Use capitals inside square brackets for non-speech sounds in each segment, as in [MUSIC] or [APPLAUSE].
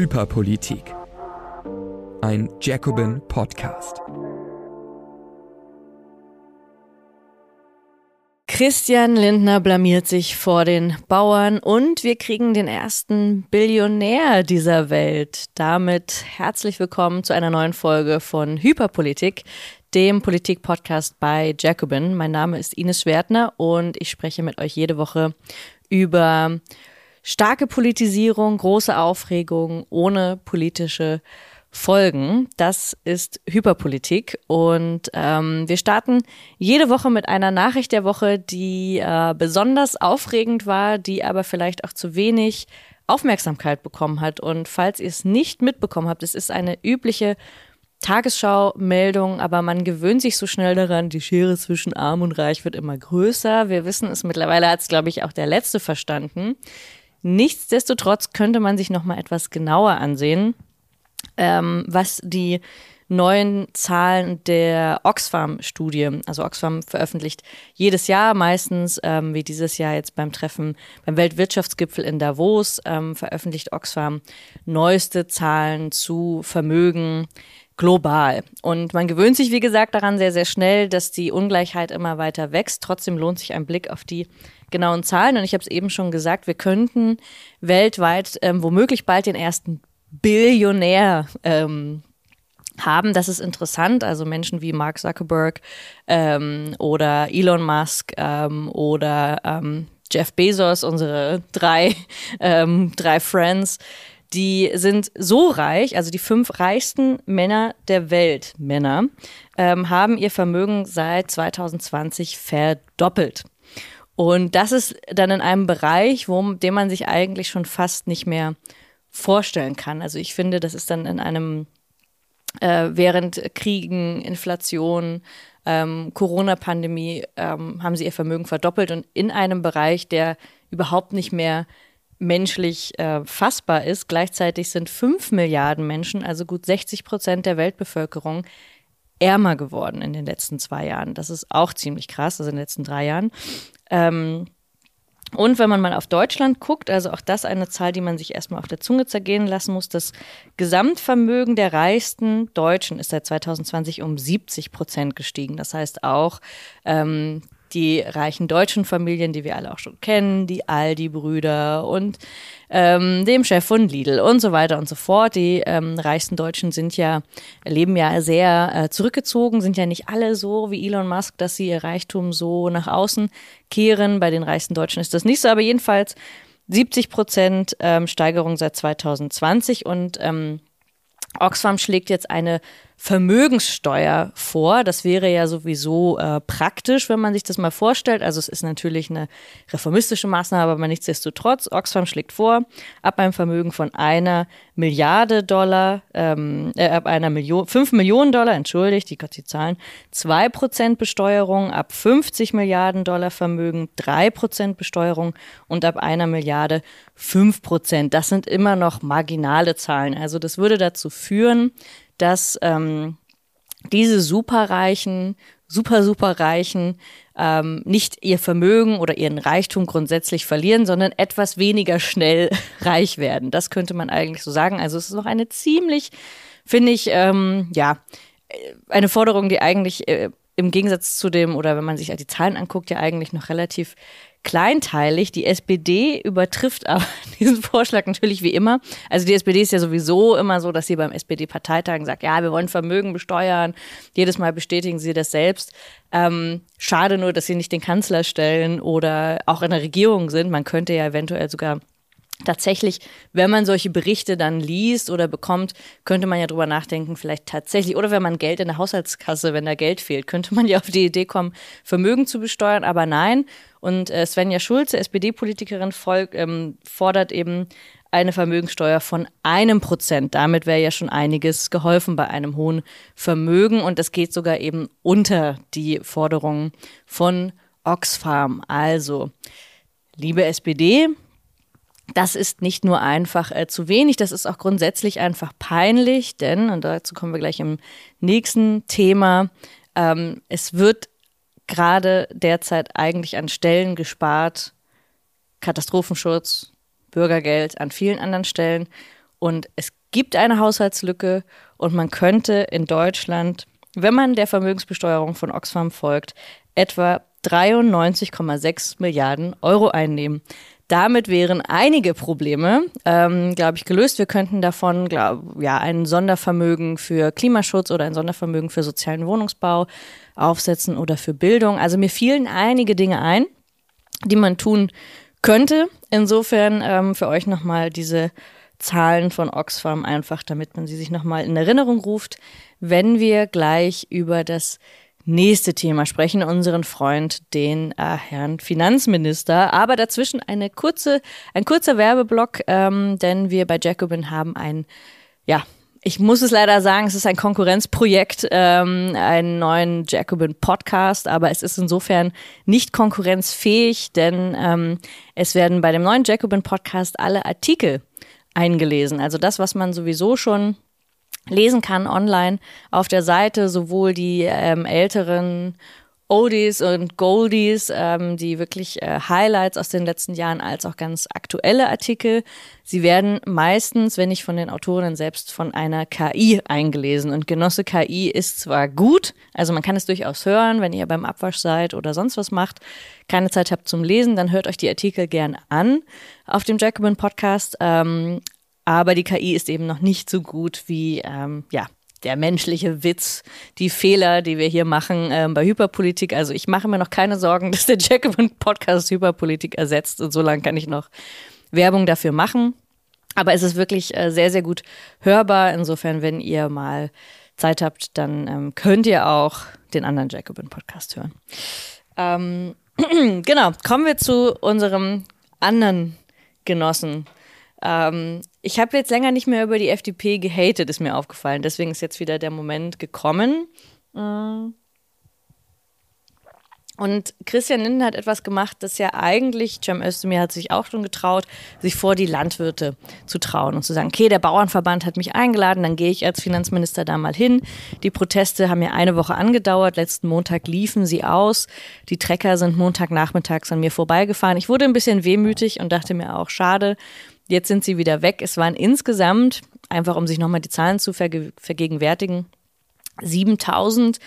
Hyperpolitik. Ein Jacobin Podcast. Christian Lindner blamiert sich vor den Bauern und wir kriegen den ersten Billionär dieser Welt. Damit herzlich willkommen zu einer neuen Folge von Hyperpolitik, dem Politik-Podcast bei Jacobin. Mein Name ist Ines Schwertner und ich spreche mit euch jede Woche über starke Politisierung, große Aufregung ohne politische Folgen. Das ist Hyperpolitik. Und ähm, wir starten jede Woche mit einer Nachricht der Woche, die äh, besonders aufregend war, die aber vielleicht auch zu wenig Aufmerksamkeit bekommen hat. Und falls ihr es nicht mitbekommen habt, es ist eine übliche Tagesschau-Meldung, aber man gewöhnt sich so schnell daran, die Schere zwischen Arm und Reich wird immer größer. Wir wissen es mittlerweile, hat es, glaube ich, auch der Letzte verstanden. Nichtsdestotrotz könnte man sich noch mal etwas genauer ansehen, ähm, was die neuen Zahlen der Oxfam-Studie. Also Oxfam veröffentlicht jedes Jahr meistens, ähm, wie dieses Jahr jetzt beim Treffen beim Weltwirtschaftsgipfel in Davos, ähm, veröffentlicht Oxfam neueste Zahlen zu Vermögen global. Und man gewöhnt sich, wie gesagt, daran sehr, sehr schnell, dass die Ungleichheit immer weiter wächst. Trotzdem lohnt sich ein Blick auf die genauen Zahlen. Und ich habe es eben schon gesagt, wir könnten weltweit ähm, womöglich bald den ersten Billionär ähm, haben. Das ist interessant. Also Menschen wie Mark Zuckerberg ähm, oder Elon Musk ähm, oder ähm, Jeff Bezos, unsere drei, ähm, drei Friends, die sind so reich, also die fünf reichsten Männer der Welt, Männer, ähm, haben ihr Vermögen seit 2020 verdoppelt. Und das ist dann in einem Bereich, wo, den man sich eigentlich schon fast nicht mehr vorstellen kann. Also ich finde, das ist dann in einem, äh, während Kriegen, Inflation, ähm, Corona-Pandemie, ähm, haben sie ihr Vermögen verdoppelt und in einem Bereich, der überhaupt nicht mehr menschlich äh, fassbar ist. Gleichzeitig sind fünf Milliarden Menschen, also gut 60 Prozent der Weltbevölkerung, ärmer geworden in den letzten zwei Jahren. Das ist auch ziemlich krass, also in den letzten drei Jahren. Ähm, und wenn man mal auf Deutschland guckt, also auch das eine Zahl, die man sich erstmal auf der Zunge zergehen lassen muss, das Gesamtvermögen der reichsten Deutschen ist seit 2020 um 70 Prozent gestiegen. Das heißt auch, ähm, die reichen deutschen Familien, die wir alle auch schon kennen, die Aldi-Brüder und ähm, dem Chef von Lidl und so weiter und so fort. Die ähm, reichsten Deutschen sind ja, leben ja sehr äh, zurückgezogen, sind ja nicht alle so wie Elon Musk, dass sie ihr Reichtum so nach außen kehren. Bei den reichsten Deutschen ist das nicht so, aber jedenfalls 70 Prozent ähm, Steigerung seit 2020 und ähm, Oxfam schlägt jetzt eine Vermögenssteuer vor. Das wäre ja sowieso äh, praktisch, wenn man sich das mal vorstellt. Also es ist natürlich eine reformistische Maßnahme, aber nichtsdestotrotz, Oxfam schlägt vor, ab einem Vermögen von einer Milliarde Dollar, ähm, äh, ab einer Million, fünf Millionen Dollar, entschuldigt, die Gott die Zahlen, zwei Prozent Besteuerung, ab 50 Milliarden Dollar Vermögen drei Prozent Besteuerung und ab einer Milliarde fünf Prozent. Das sind immer noch marginale Zahlen. Also das würde dazu führen, dass ähm, diese superreichen, super, superreichen ähm, nicht ihr Vermögen oder ihren Reichtum grundsätzlich verlieren, sondern etwas weniger schnell [LAUGHS] reich werden. Das könnte man eigentlich so sagen. Also es ist noch eine ziemlich, finde ich, ähm, ja, eine Forderung, die eigentlich äh, im Gegensatz zu dem, oder wenn man sich die Zahlen anguckt, ja eigentlich noch relativ kleinteilig. Die SPD übertrifft aber [LAUGHS] diesen Vorschlag natürlich wie immer. Also die SPD ist ja sowieso immer so, dass sie beim SPD-Parteitagen sagt, ja, wir wollen Vermögen besteuern. Jedes Mal bestätigen sie das selbst. Ähm, schade nur, dass sie nicht den Kanzler stellen oder auch in der Regierung sind. Man könnte ja eventuell sogar tatsächlich, wenn man solche Berichte dann liest oder bekommt, könnte man ja drüber nachdenken, vielleicht tatsächlich, oder wenn man Geld in der Haushaltskasse, wenn da Geld fehlt, könnte man ja auf die Idee kommen, Vermögen zu besteuern, aber nein. Und äh, Svenja Schulze, SPD-Politikerin, ähm, fordert eben eine Vermögensteuer von einem Prozent. Damit wäre ja schon einiges geholfen bei einem hohen Vermögen und das geht sogar eben unter die Forderungen von Oxfam. Also, liebe SPD, das ist nicht nur einfach äh, zu wenig, das ist auch grundsätzlich einfach peinlich, denn, und dazu kommen wir gleich im nächsten Thema, ähm, es wird gerade derzeit eigentlich an Stellen gespart, Katastrophenschutz, Bürgergeld, an vielen anderen Stellen. Und es gibt eine Haushaltslücke und man könnte in Deutschland, wenn man der Vermögensbesteuerung von Oxfam folgt, etwa 93,6 Milliarden Euro einnehmen. Damit wären einige Probleme, ähm, glaube ich, gelöst. Wir könnten davon, glaub, ja, ein Sondervermögen für Klimaschutz oder ein Sondervermögen für sozialen Wohnungsbau aufsetzen oder für Bildung. Also mir fielen einige Dinge ein, die man tun könnte. Insofern ähm, für euch nochmal diese Zahlen von Oxfam einfach, damit man sie sich nochmal in Erinnerung ruft, wenn wir gleich über das nächste Thema sprechen, unseren Freund, den äh, Herrn Finanzminister. Aber dazwischen eine kurze, ein kurzer Werbeblock, ähm, denn wir bei Jacobin haben ein, ja, ich muss es leider sagen, es ist ein Konkurrenzprojekt, ähm, einen neuen Jacobin Podcast, aber es ist insofern nicht konkurrenzfähig, denn ähm, es werden bei dem neuen Jacobin Podcast alle Artikel eingelesen. Also das, was man sowieso schon lesen kann online auf der Seite, sowohl die ähm, älteren Oldies und Goldies, ähm, die wirklich äh, Highlights aus den letzten Jahren, als auch ganz aktuelle Artikel. Sie werden meistens, wenn nicht von den Autorinnen selbst, von einer KI eingelesen. Und Genosse KI ist zwar gut, also man kann es durchaus hören, wenn ihr beim Abwasch seid oder sonst was macht, keine Zeit habt zum Lesen, dann hört euch die Artikel gern an auf dem Jacobin Podcast. Ähm, aber die KI ist eben noch nicht so gut wie, ähm, ja, der menschliche Witz, die Fehler, die wir hier machen ähm, bei Hyperpolitik. Also ich mache mir noch keine Sorgen, [LAUGHS] dass der Jacobin Podcast Hyperpolitik ersetzt und so lange kann ich noch Werbung dafür machen. Aber es ist wirklich äh, sehr, sehr gut hörbar. Insofern, wenn ihr mal Zeit habt, dann ähm, könnt ihr auch den anderen Jacobin Podcast hören. Ähm, [CLEARS THROAT] genau, kommen wir zu unserem anderen Genossen ähm, ich habe jetzt länger nicht mehr über die FDP gehatet, ist mir aufgefallen. Deswegen ist jetzt wieder der Moment gekommen. Mm. Und Christian Linden hat etwas gemacht, das ja eigentlich, Cem Özdemir hat sich auch schon getraut, sich vor die Landwirte zu trauen und zu sagen, okay, der Bauernverband hat mich eingeladen, dann gehe ich als Finanzminister da mal hin. Die Proteste haben ja eine Woche angedauert, letzten Montag liefen sie aus. Die Trecker sind Montagnachmittags an mir vorbeigefahren. Ich wurde ein bisschen wehmütig und dachte mir auch, schade, Jetzt sind sie wieder weg. Es waren insgesamt, einfach um sich nochmal die Zahlen zu verge vergegenwärtigen, 7000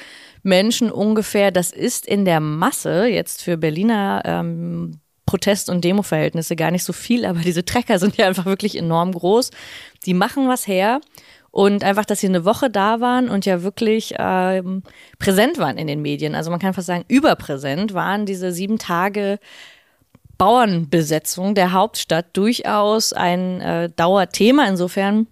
Menschen ungefähr. Das ist in der Masse jetzt für Berliner ähm, Protest- und Demo-Verhältnisse gar nicht so viel, aber diese Trecker sind ja einfach wirklich enorm groß. Die machen was her. Und einfach, dass sie eine Woche da waren und ja wirklich ähm, präsent waren in den Medien. Also man kann fast sagen, überpräsent waren diese sieben Tage Bauernbesetzung der Hauptstadt durchaus ein äh, Dauerthema. Insofern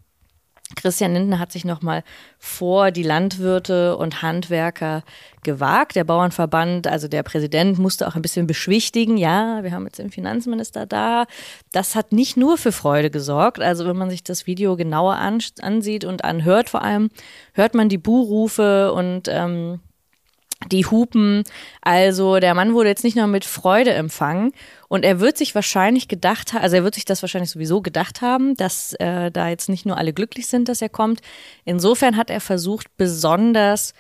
Christian Lindner hat sich nochmal vor die Landwirte und Handwerker gewagt. Der Bauernverband, also der Präsident, musste auch ein bisschen beschwichtigen. Ja, wir haben jetzt den Finanzminister da. Das hat nicht nur für Freude gesorgt. Also wenn man sich das Video genauer ansieht und anhört, vor allem hört man die Buhrufe und ähm, die Hupen. Also der Mann wurde jetzt nicht nur mit Freude empfangen und er wird sich wahrscheinlich gedacht also er wird sich das wahrscheinlich sowieso gedacht haben, dass äh, da jetzt nicht nur alle glücklich sind, dass er kommt. Insofern hat er versucht, besonders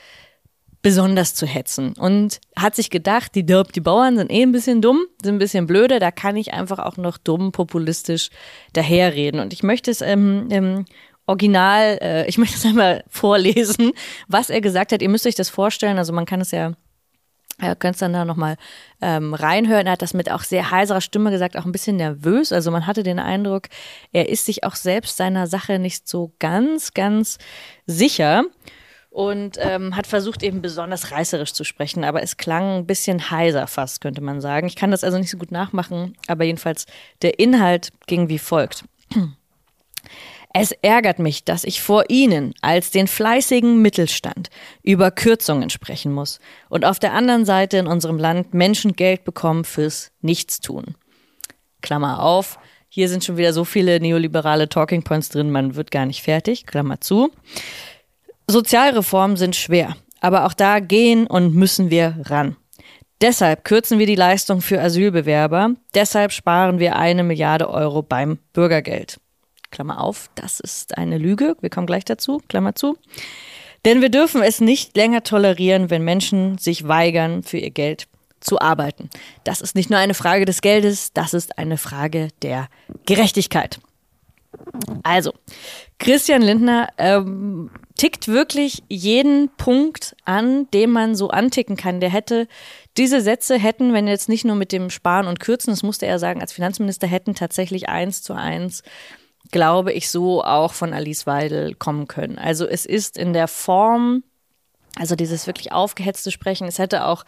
besonders zu hetzen und hat sich gedacht, die, die Bauern sind eh ein bisschen dumm, sind ein bisschen blöde, da kann ich einfach auch noch dumm populistisch daherreden. Und ich möchte es ähm, ähm, original, äh, ich [LAUGHS] möchte es einmal vorlesen, was er gesagt hat. Ihr müsst euch das vorstellen, also man kann es ja Ihr könnt es dann da nochmal ähm, reinhören. Er hat das mit auch sehr heiserer Stimme gesagt, auch ein bisschen nervös. Also man hatte den Eindruck, er ist sich auch selbst seiner Sache nicht so ganz, ganz sicher und ähm, hat versucht eben besonders reißerisch zu sprechen, aber es klang ein bisschen heiser fast, könnte man sagen. Ich kann das also nicht so gut nachmachen, aber jedenfalls der Inhalt ging wie folgt. Es ärgert mich, dass ich vor Ihnen als den fleißigen Mittelstand über Kürzungen sprechen muss und auf der anderen Seite in unserem Land Menschen Geld bekommen fürs Nichtstun. Klammer auf, hier sind schon wieder so viele neoliberale Talking Points drin, man wird gar nicht fertig, Klammer zu. Sozialreformen sind schwer, aber auch da gehen und müssen wir ran. Deshalb kürzen wir die Leistung für Asylbewerber, deshalb sparen wir eine Milliarde Euro beim Bürgergeld. Klammer auf, das ist eine Lüge, wir kommen gleich dazu, Klammer zu. Denn wir dürfen es nicht länger tolerieren, wenn Menschen sich weigern, für ihr Geld zu arbeiten. Das ist nicht nur eine Frage des Geldes, das ist eine Frage der Gerechtigkeit. Also, Christian Lindner ähm, tickt wirklich jeden Punkt an, den man so anticken kann. Der hätte, diese Sätze hätten, wenn jetzt nicht nur mit dem Sparen und Kürzen, das musste er sagen, als Finanzminister hätten tatsächlich eins zu eins, glaube ich, so auch von Alice Weidel kommen können. Also es ist in der Form, also dieses wirklich aufgehetzte Sprechen, es hätte auch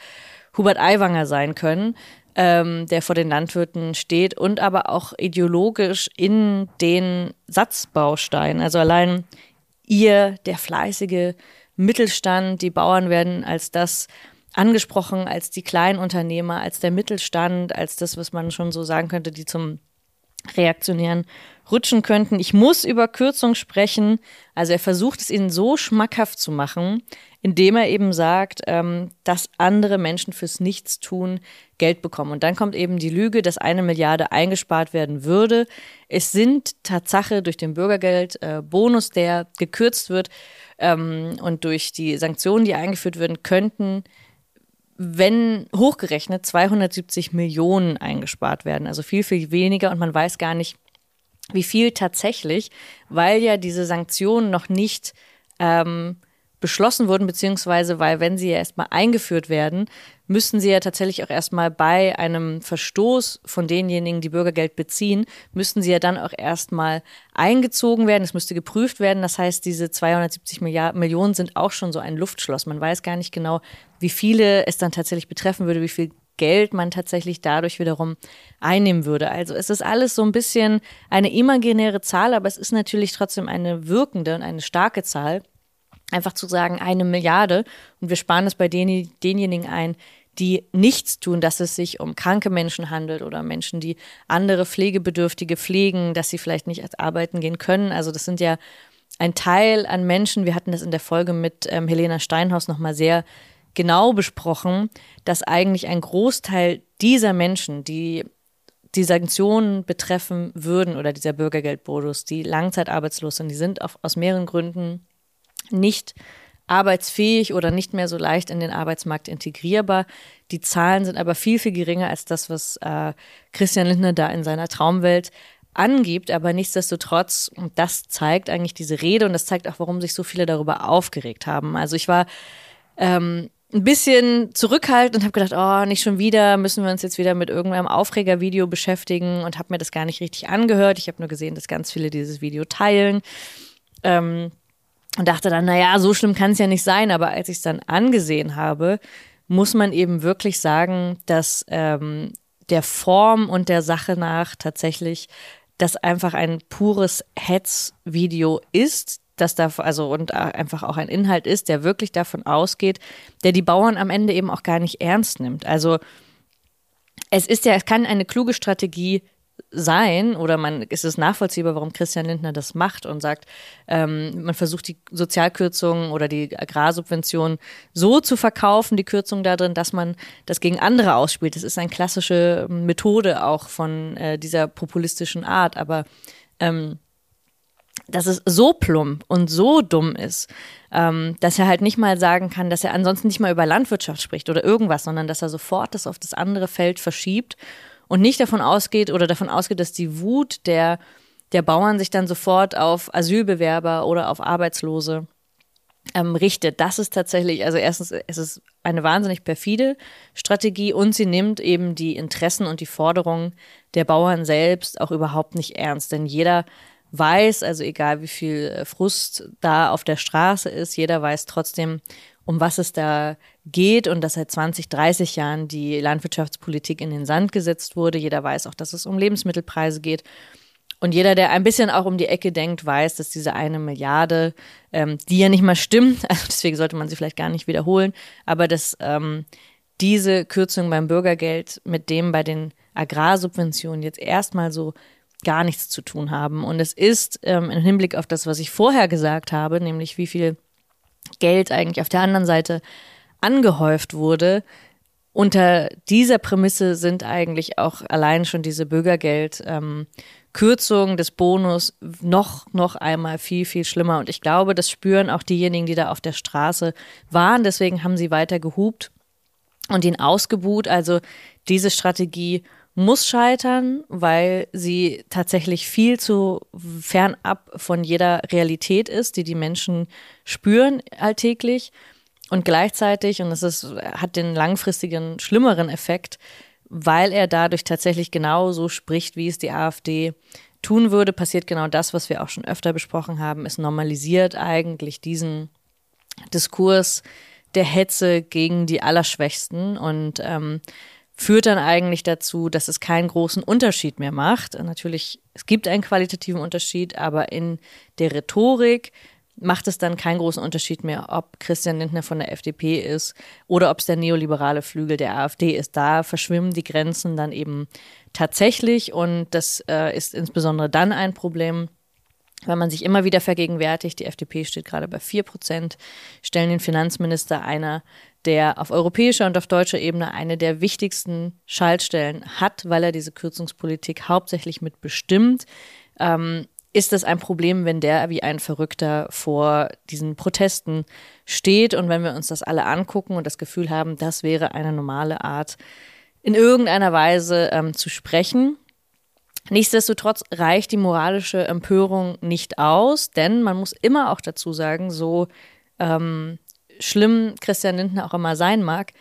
Hubert Aiwanger sein können ähm, der vor den Landwirten steht und aber auch ideologisch in den Satzbausteinen. Also allein ihr, der fleißige Mittelstand, die Bauern werden als das angesprochen, als die Kleinunternehmer, als der Mittelstand, als das, was man schon so sagen könnte, die zum Reaktionären rutschen könnten. Ich muss über Kürzung sprechen. Also er versucht es ihnen so schmackhaft zu machen, indem er eben sagt, ähm, dass andere Menschen fürs Nichtstun Geld bekommen. Und dann kommt eben die Lüge, dass eine Milliarde eingespart werden würde. Es sind Tatsache durch den Bürgergeldbonus, äh, der gekürzt wird ähm, und durch die Sanktionen, die eingeführt werden, könnten wenn hochgerechnet 270 Millionen eingespart werden, also viel, viel weniger und man weiß gar nicht, wie viel tatsächlich, weil ja diese Sanktionen noch nicht ähm, beschlossen wurden, beziehungsweise weil, wenn sie ja erstmal eingeführt werden, müssten sie ja tatsächlich auch erstmal bei einem Verstoß von denjenigen, die Bürgergeld beziehen, müssten sie ja dann auch erstmal eingezogen werden. Es müsste geprüft werden. Das heißt, diese 270 Milliarden, Millionen sind auch schon so ein Luftschloss. Man weiß gar nicht genau, wie viele es dann tatsächlich betreffen würde, wie viel Geld man tatsächlich dadurch wiederum einnehmen würde. Also es ist alles so ein bisschen eine imaginäre Zahl, aber es ist natürlich trotzdem eine wirkende und eine starke Zahl einfach zu sagen, eine Milliarde und wir sparen es bei den, denjenigen ein, die nichts tun, dass es sich um kranke Menschen handelt oder Menschen, die andere Pflegebedürftige pflegen, dass sie vielleicht nicht arbeiten gehen können. Also das sind ja ein Teil an Menschen, wir hatten das in der Folge mit ähm, Helena Steinhaus nochmal sehr genau besprochen, dass eigentlich ein Großteil dieser Menschen, die die Sanktionen betreffen würden oder dieser Bürgergeldbonus, die langzeitarbeitslos sind, die sind auf, aus mehreren Gründen nicht arbeitsfähig oder nicht mehr so leicht in den Arbeitsmarkt integrierbar. Die Zahlen sind aber viel, viel geringer als das, was äh, Christian Lindner da in seiner Traumwelt angibt. Aber nichtsdestotrotz, und das zeigt eigentlich diese Rede und das zeigt auch, warum sich so viele darüber aufgeregt haben. Also ich war ähm, ein bisschen zurückhaltend und habe gedacht, oh, nicht schon wieder, müssen wir uns jetzt wieder mit irgendeinem Aufregervideo beschäftigen und habe mir das gar nicht richtig angehört. Ich habe nur gesehen, dass ganz viele dieses Video teilen. Ähm, und dachte dann, naja, so schlimm kann es ja nicht sein. Aber als ich es dann angesehen habe, muss man eben wirklich sagen, dass ähm, der Form und der Sache nach tatsächlich das einfach ein pures Hetzvideo ist, das da also und einfach auch ein Inhalt ist, der wirklich davon ausgeht, der die Bauern am Ende eben auch gar nicht ernst nimmt. Also es ist ja, es kann eine kluge Strategie sein oder man ist es nachvollziehbar, warum Christian Lindner das macht und sagt, ähm, man versucht die Sozialkürzungen oder die Agrarsubventionen so zu verkaufen, die Kürzung da drin, dass man das gegen andere ausspielt. Das ist eine klassische Methode auch von äh, dieser populistischen Art, aber ähm, dass es so plump und so dumm ist, ähm, dass er halt nicht mal sagen kann, dass er ansonsten nicht mal über Landwirtschaft spricht oder irgendwas, sondern dass er sofort das auf das andere Feld verschiebt und nicht davon ausgeht oder davon ausgeht, dass die Wut der, der Bauern sich dann sofort auf Asylbewerber oder auf Arbeitslose ähm, richtet. Das ist tatsächlich, also erstens, es ist eine wahnsinnig perfide Strategie und sie nimmt eben die Interessen und die Forderungen der Bauern selbst auch überhaupt nicht ernst. Denn jeder weiß, also egal wie viel Frust da auf der Straße ist, jeder weiß trotzdem, um was es da geht und dass seit 20, 30 Jahren die Landwirtschaftspolitik in den Sand gesetzt wurde. Jeder weiß auch, dass es um Lebensmittelpreise geht. Und jeder, der ein bisschen auch um die Ecke denkt, weiß, dass diese eine Milliarde, ähm, die ja nicht mal stimmt, [LAUGHS] also deswegen sollte man sie vielleicht gar nicht wiederholen, aber dass ähm, diese Kürzung beim Bürgergeld mit dem bei den Agrarsubventionen jetzt erstmal so gar nichts zu tun haben. Und es ist ähm, im Hinblick auf das, was ich vorher gesagt habe, nämlich wie viel Geld eigentlich auf der anderen Seite angehäuft wurde. Unter dieser Prämisse sind eigentlich auch allein schon diese Bürgergeldkürzungen ähm, des Bonus noch, noch einmal viel, viel schlimmer. Und ich glaube, das spüren auch diejenigen, die da auf der Straße waren. Deswegen haben sie weiter gehupt und ihn ausgebuht. Also diese Strategie muss scheitern, weil sie tatsächlich viel zu fernab von jeder Realität ist, die die Menschen spüren alltäglich. Und gleichzeitig, und das ist, hat den langfristigen, schlimmeren Effekt, weil er dadurch tatsächlich genau so spricht, wie es die AfD tun würde, passiert genau das, was wir auch schon öfter besprochen haben. Es normalisiert eigentlich diesen Diskurs der Hetze gegen die Allerschwächsten und ähm, führt dann eigentlich dazu, dass es keinen großen Unterschied mehr macht. Natürlich, es gibt einen qualitativen Unterschied, aber in der Rhetorik macht es dann keinen großen Unterschied mehr, ob Christian Lindner von der FDP ist oder ob es der neoliberale Flügel der AfD ist. Da verschwimmen die Grenzen dann eben tatsächlich und das äh, ist insbesondere dann ein Problem, wenn man sich immer wieder vergegenwärtigt, die FDP steht gerade bei 4 Prozent, stellen den Finanzminister einer, der auf europäischer und auf deutscher Ebene eine der wichtigsten Schaltstellen hat, weil er diese Kürzungspolitik hauptsächlich mitbestimmt. Ähm, ist das ein Problem, wenn der wie ein Verrückter vor diesen Protesten steht und wenn wir uns das alle angucken und das Gefühl haben, das wäre eine normale Art, in irgendeiner Weise ähm, zu sprechen. Nichtsdestotrotz reicht die moralische Empörung nicht aus, denn man muss immer auch dazu sagen, so ähm, schlimm Christian Lindner auch immer sein mag,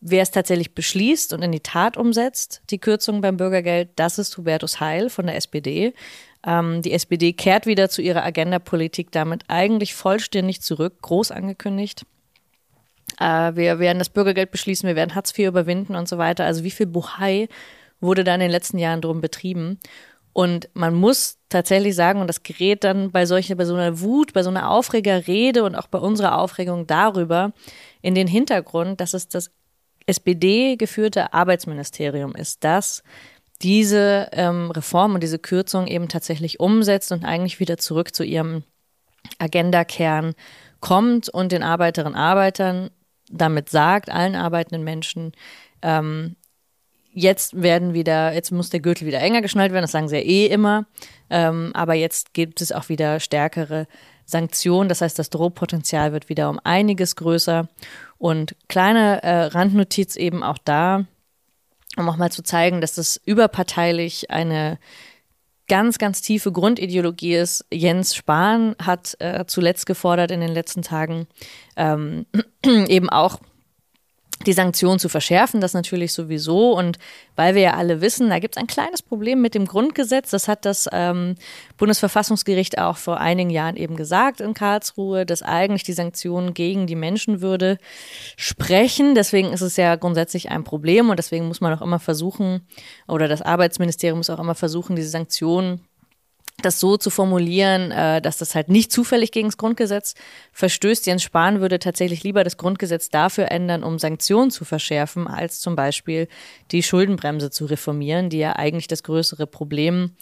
wer es tatsächlich beschließt und in die Tat umsetzt, die Kürzung beim Bürgergeld, das ist Hubertus Heil von der SPD. Ähm, die SPD kehrt wieder zu ihrer Agenda-Politik damit eigentlich vollständig zurück, groß angekündigt. Äh, wir werden das Bürgergeld beschließen, wir werden Hartz IV überwinden und so weiter. Also wie viel Buhai wurde da in den letzten Jahren drum betrieben? Und man muss tatsächlich sagen, und das gerät dann bei solcher, bei so einer Wut, bei so einer Aufregerrede und auch bei unserer Aufregung darüber in den Hintergrund, dass es das SPD-geführte Arbeitsministerium ist, das diese ähm, Reform und diese Kürzung eben tatsächlich umsetzt und eigentlich wieder zurück zu ihrem Agenda-Kern kommt und den Arbeiterinnen und Arbeitern damit sagt, allen arbeitenden Menschen, ähm, jetzt werden wieder, jetzt muss der Gürtel wieder enger geschnallt werden, das sagen sie ja eh immer, ähm, aber jetzt gibt es auch wieder stärkere Sanktionen, das heißt, das Drohpotenzial wird wieder um einiges größer. Und kleine äh, Randnotiz eben auch da, um auch mal zu zeigen, dass das überparteilich eine ganz, ganz tiefe Grundideologie ist. Jens Spahn hat äh, zuletzt gefordert in den letzten Tagen ähm, [CLEARS THROAT] eben auch die Sanktionen zu verschärfen, das natürlich sowieso. Und weil wir ja alle wissen, da gibt es ein kleines Problem mit dem Grundgesetz. Das hat das ähm, Bundesverfassungsgericht auch vor einigen Jahren eben gesagt in Karlsruhe, dass eigentlich die Sanktionen gegen die Menschenwürde sprechen. Deswegen ist es ja grundsätzlich ein Problem und deswegen muss man auch immer versuchen, oder das Arbeitsministerium muss auch immer versuchen, diese Sanktionen das so zu formulieren, äh, dass das halt nicht zufällig gegen das Grundgesetz verstößt. Jens Spahn würde tatsächlich lieber das Grundgesetz dafür ändern, um Sanktionen zu verschärfen, als zum Beispiel die Schuldenbremse zu reformieren, die ja eigentlich das größere Problem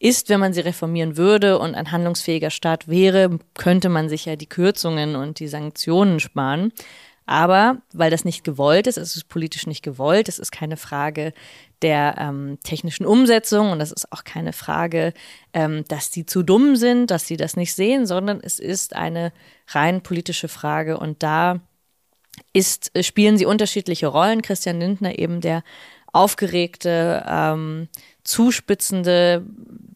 ist, wenn man sie reformieren würde und ein handlungsfähiger Staat wäre, könnte man sich ja die Kürzungen und die Sanktionen sparen. Aber weil das nicht gewollt ist, es ist politisch nicht gewollt, es ist keine Frage der ähm, technischen Umsetzung und es ist auch keine Frage, ähm, dass die zu dumm sind, dass sie das nicht sehen, sondern es ist eine rein politische Frage und da ist, spielen sie unterschiedliche Rollen. Christian Lindner eben der aufgeregte, ähm, zuspitzende,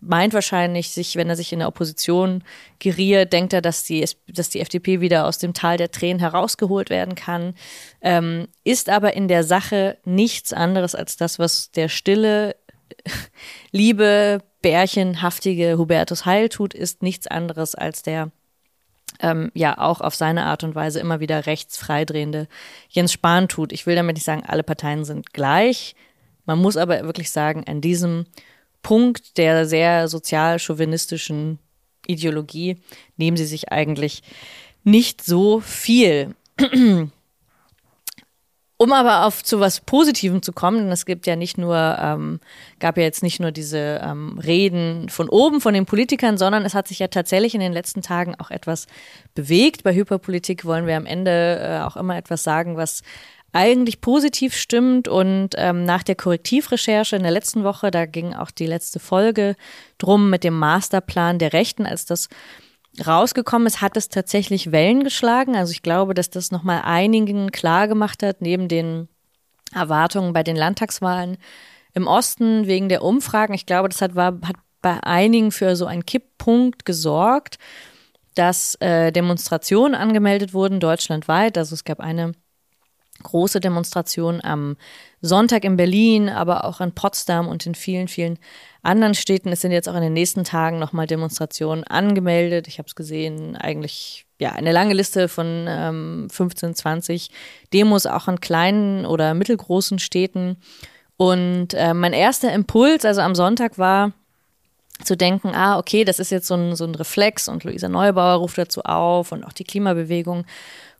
meint wahrscheinlich sich, wenn er sich in der Opposition geriert, denkt er, dass die, dass die FDP wieder aus dem Tal der Tränen herausgeholt werden kann, ähm, ist aber in der Sache nichts anderes als das, was der stille, [LAUGHS] liebe, bärchenhaftige Hubertus Heil tut, ist nichts anderes als der ähm, ja auch auf seine Art und Weise immer wieder rechtsfreidrehende Jens Spahn tut. Ich will damit nicht sagen, alle Parteien sind gleich. Man muss aber wirklich sagen, an diesem Punkt der sehr sozial-chauvinistischen Ideologie nehmen sie sich eigentlich nicht so viel. Um aber auf zu was Positivem zu kommen, denn es gibt ja nicht nur, ähm, gab ja jetzt nicht nur diese ähm, Reden von oben von den Politikern, sondern es hat sich ja tatsächlich in den letzten Tagen auch etwas bewegt. Bei Hyperpolitik wollen wir am Ende äh, auch immer etwas sagen, was eigentlich positiv stimmt. Und ähm, nach der Korrektivrecherche in der letzten Woche, da ging auch die letzte Folge drum mit dem Masterplan der Rechten, als das rausgekommen ist, hat es tatsächlich Wellen geschlagen. Also ich glaube, dass das nochmal einigen klar gemacht hat, neben den Erwartungen bei den Landtagswahlen, im Osten wegen der Umfragen. Ich glaube, das hat, war, hat bei einigen für so einen Kipppunkt gesorgt, dass äh, Demonstrationen angemeldet wurden deutschlandweit. Also es gab eine große Demonstration am Sonntag in Berlin, aber auch in Potsdam und in vielen, vielen anderen Städten. Es sind jetzt auch in den nächsten Tagen nochmal Demonstrationen angemeldet. Ich habe es gesehen, eigentlich ja eine lange Liste von ähm, 15, 20 Demos auch in kleinen oder mittelgroßen Städten. Und äh, mein erster Impuls, also am Sonntag war, zu denken, ah, okay, das ist jetzt so ein, so ein Reflex und Luisa Neubauer ruft dazu auf und auch die Klimabewegung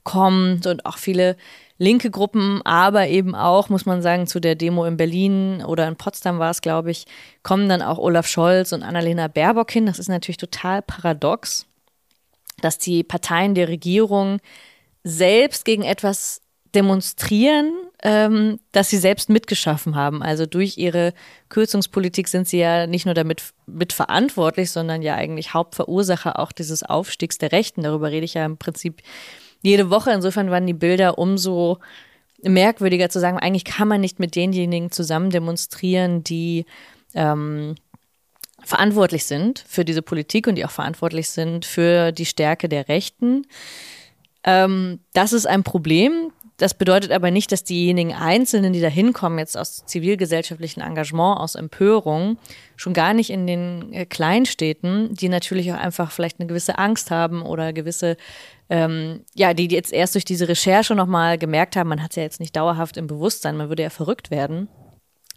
kommt und auch viele linke Gruppen, aber eben auch, muss man sagen, zu der Demo in Berlin oder in Potsdam war es, glaube ich, kommen dann auch Olaf Scholz und Annalena Baerbock hin. Das ist natürlich total paradox, dass die Parteien der Regierung selbst gegen etwas demonstrieren, ähm, das sie selbst mitgeschaffen haben. Also durch ihre Kürzungspolitik sind sie ja nicht nur damit mitverantwortlich, sondern ja eigentlich Hauptverursacher auch dieses Aufstiegs der Rechten. Darüber rede ich ja im Prinzip jede Woche. Insofern waren die Bilder umso merkwürdiger zu sagen, eigentlich kann man nicht mit denjenigen zusammen demonstrieren, die ähm, verantwortlich sind für diese Politik und die auch verantwortlich sind für die Stärke der Rechten. Ähm, das ist ein Problem. Das bedeutet aber nicht, dass diejenigen Einzelnen, die da hinkommen, jetzt aus zivilgesellschaftlichen Engagement, aus Empörung, schon gar nicht in den äh, Kleinstädten, die natürlich auch einfach vielleicht eine gewisse Angst haben oder gewisse, ähm, ja, die jetzt erst durch diese Recherche nochmal gemerkt haben, man hat es ja jetzt nicht dauerhaft im Bewusstsein, man würde ja verrückt werden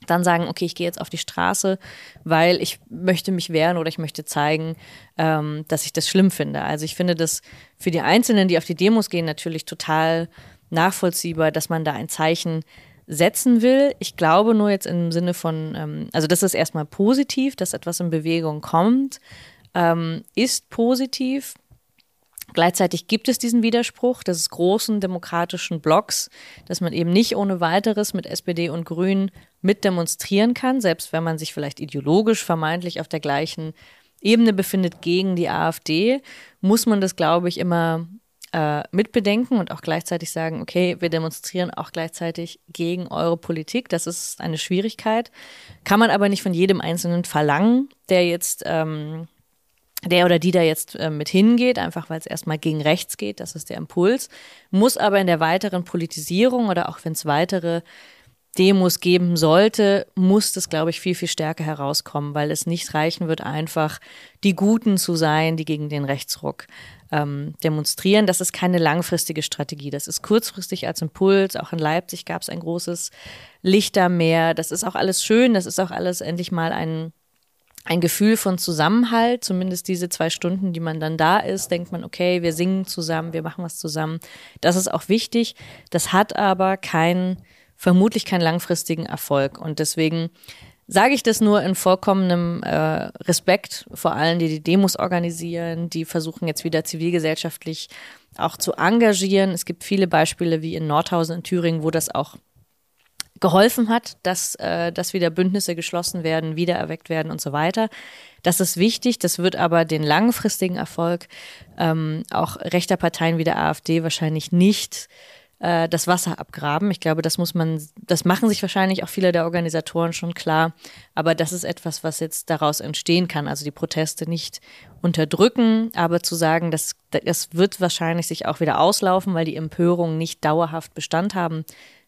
dann sagen, okay, ich gehe jetzt auf die Straße, weil ich möchte mich wehren oder ich möchte zeigen, ähm, dass ich das schlimm finde. Also ich finde das für die Einzelnen, die auf die Demos gehen, natürlich total nachvollziehbar, dass man da ein Zeichen setzen will. Ich glaube nur jetzt im Sinne von, ähm, also das ist erstmal positiv, dass etwas in Bewegung kommt, ähm, ist positiv. Gleichzeitig gibt es diesen Widerspruch des großen demokratischen Blocks, dass man eben nicht ohne weiteres mit SPD und Grünen mit demonstrieren kann, selbst wenn man sich vielleicht ideologisch vermeintlich auf der gleichen Ebene befindet gegen die AfD, muss man das, glaube ich, immer äh, mitbedenken und auch gleichzeitig sagen, okay, wir demonstrieren auch gleichzeitig gegen eure Politik. Das ist eine Schwierigkeit. Kann man aber nicht von jedem Einzelnen verlangen, der jetzt, ähm, der oder die da jetzt äh, mit hingeht, einfach weil es erstmal gegen rechts geht. Das ist der Impuls. Muss aber in der weiteren Politisierung oder auch wenn es weitere Demos geben sollte, muss das, glaube ich, viel, viel stärker herauskommen, weil es nicht reichen wird, einfach die Guten zu sein, die gegen den Rechtsruck ähm, demonstrieren. Das ist keine langfristige Strategie. Das ist kurzfristig als Impuls. Auch in Leipzig gab es ein großes Lichtermeer. Das ist auch alles schön. Das ist auch alles endlich mal ein ein Gefühl von Zusammenhalt, zumindest diese zwei Stunden, die man dann da ist, denkt man, okay, wir singen zusammen, wir machen was zusammen. Das ist auch wichtig. Das hat aber kein, vermutlich keinen langfristigen Erfolg. Und deswegen sage ich das nur in vollkommenem äh, Respekt vor allen, die die Demos organisieren, die versuchen jetzt wieder zivilgesellschaftlich auch zu engagieren. Es gibt viele Beispiele wie in Nordhausen in Thüringen, wo das auch geholfen hat, dass, äh, dass wieder Bündnisse geschlossen werden, wiedererweckt werden und so weiter. Das ist wichtig, das wird aber den langfristigen Erfolg ähm, auch rechter Parteien wie der AfD wahrscheinlich nicht äh, das Wasser abgraben. Ich glaube, das muss man, das machen sich wahrscheinlich auch viele der Organisatoren schon klar. Aber das ist etwas, was jetzt daraus entstehen kann. Also die Proteste nicht unterdrücken, aber zu sagen, dass das wird wahrscheinlich sich auch wieder auslaufen, weil die Empörung nicht dauerhaft Bestand haben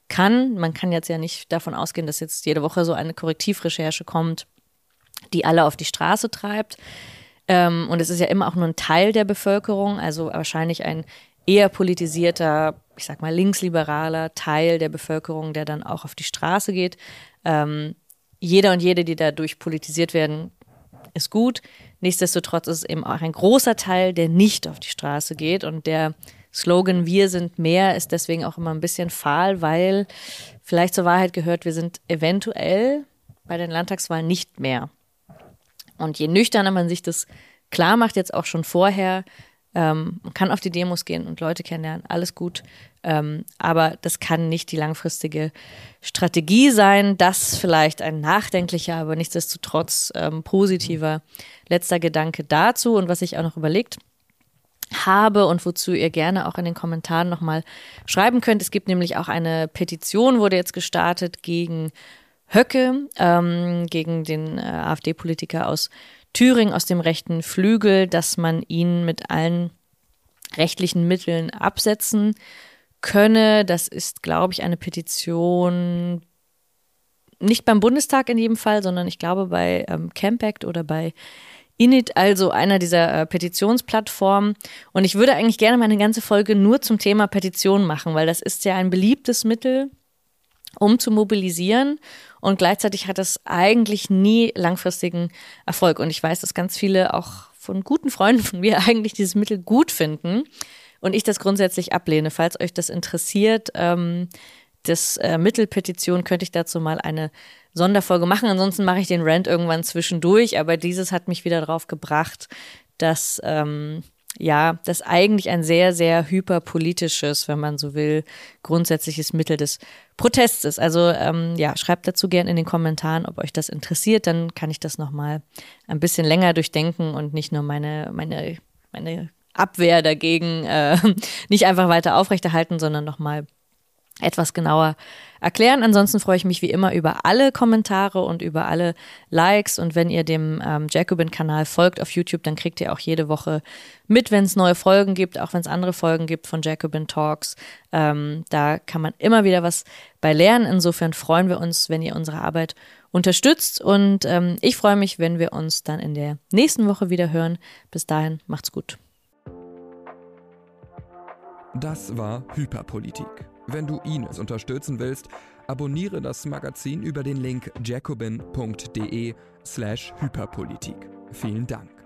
kann. Man kann jetzt ja nicht davon ausgehen, dass jetzt jede Woche so eine Korrektivrecherche kommt, die alle auf die Straße treibt. Ähm, und es ist ja immer auch nur ein Teil der Bevölkerung, also wahrscheinlich ein eher politisierter, ich sag mal, linksliberaler Teil der Bevölkerung, der dann auch auf die Straße geht. Ähm, jeder und jede, die dadurch politisiert werden, ist gut. Nichtsdestotrotz ist es eben auch ein großer Teil, der nicht auf die Straße geht und der Slogan Wir sind mehr ist deswegen auch immer ein bisschen fahl, weil vielleicht zur Wahrheit gehört, wir sind eventuell bei den Landtagswahlen nicht mehr. Und je nüchterner man sich das klar macht, jetzt auch schon vorher, ähm, man kann auf die Demos gehen und Leute kennenlernen, alles gut. Ähm, aber das kann nicht die langfristige Strategie sein. Das vielleicht ein nachdenklicher, aber nichtsdestotrotz ähm, positiver letzter Gedanke dazu. Und was ich auch noch überlegt habe und wozu ihr gerne auch in den Kommentaren nochmal schreiben könnt. Es gibt nämlich auch eine Petition, wurde jetzt gestartet gegen Höcke ähm, gegen den äh, AfD-Politiker aus Thüringen aus dem rechten Flügel, dass man ihn mit allen rechtlichen Mitteln absetzen könne. Das ist, glaube ich, eine Petition nicht beim Bundestag in jedem Fall, sondern ich glaube bei ähm, Campact oder bei Init, also einer dieser äh, Petitionsplattformen. Und ich würde eigentlich gerne meine ganze Folge nur zum Thema Petition machen, weil das ist ja ein beliebtes Mittel, um zu mobilisieren. Und gleichzeitig hat es eigentlich nie langfristigen Erfolg. Und ich weiß, dass ganz viele auch von guten Freunden von mir [LAUGHS] eigentlich dieses Mittel gut finden und ich das grundsätzlich ablehne. Falls euch das interessiert, ähm, das äh, Mittelpetition könnte ich dazu mal eine Sonderfolge machen. Ansonsten mache ich den Rant irgendwann zwischendurch. Aber dieses hat mich wieder darauf gebracht, dass ähm, ja, das eigentlich ein sehr, sehr hyperpolitisches, wenn man so will, grundsätzliches Mittel des Protests ist. Also ähm, ja, schreibt dazu gerne in den Kommentaren, ob euch das interessiert. Dann kann ich das nochmal ein bisschen länger durchdenken und nicht nur meine, meine, meine Abwehr dagegen äh, [LAUGHS] nicht einfach weiter aufrechterhalten, sondern nochmal etwas genauer erklären. Ansonsten freue ich mich wie immer über alle Kommentare und über alle Likes. Und wenn ihr dem ähm, Jacobin-Kanal folgt auf YouTube, dann kriegt ihr auch jede Woche mit, wenn es neue Folgen gibt, auch wenn es andere Folgen gibt von Jacobin Talks. Ähm, da kann man immer wieder was bei lernen. Insofern freuen wir uns, wenn ihr unsere Arbeit unterstützt. Und ähm, ich freue mich, wenn wir uns dann in der nächsten Woche wieder hören. Bis dahin, macht's gut. Das war Hyperpolitik. Wenn du Ines unterstützen willst, abonniere das Magazin über den Link jacobin.de slash Hyperpolitik. Vielen Dank.